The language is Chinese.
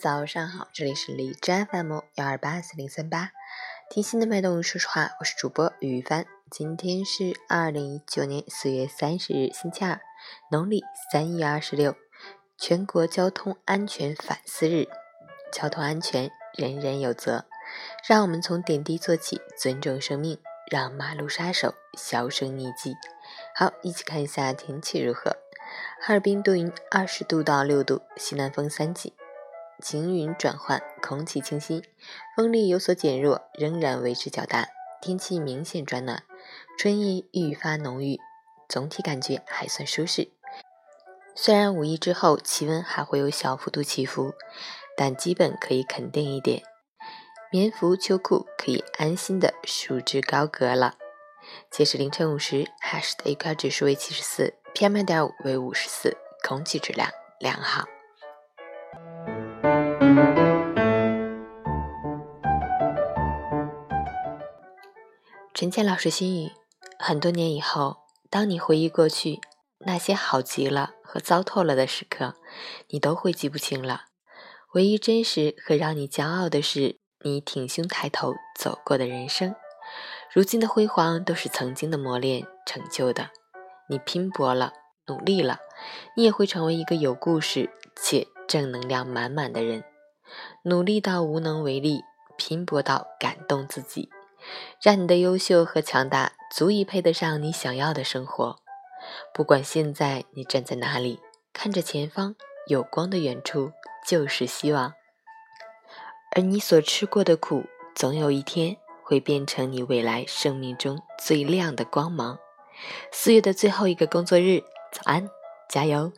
早上好，这里是荔枝 FM 幺二八四零三八，听心的脉动。说实话，我是主播于帆。今天是二零一九年四月三十日，星期二，农历三月二十六，全国交通安全反思日。交通安全，人人有责。让我们从点滴做起，尊重生命，让马路杀手销声匿迹。好，一起看一下天气如何。哈尔滨多云，二十度到六度，西南风三级，晴云转换，空气清新，风力有所减弱，仍然维持较大，天气明显转暖，春意愈发浓郁，总体感觉还算舒适。虽然五一之后气温还会有小幅度起伏，但基本可以肯定一点，棉服秋裤可以安心的束之高阁了。截止凌晨五时，哈市的 AQI 指数为七十四，PM 二点五为五十四，空气质量良好。陈倩老师心语：很多年以后，当你回忆过去那些好极了和糟透了的时刻，你都会记不清了。唯一真实和让你骄傲的是，你挺胸抬头走过的人生。如今的辉煌都是曾经的磨练成就的。你拼搏了，努力了，你也会成为一个有故事且正能量满满的人。努力到无能为力，拼搏到感动自己，让你的优秀和强大足以配得上你想要的生活。不管现在你站在哪里，看着前方有光的远处就是希望。而你所吃过的苦，总有一天。会变成你未来生命中最亮的光芒。四月的最后一个工作日早安加油。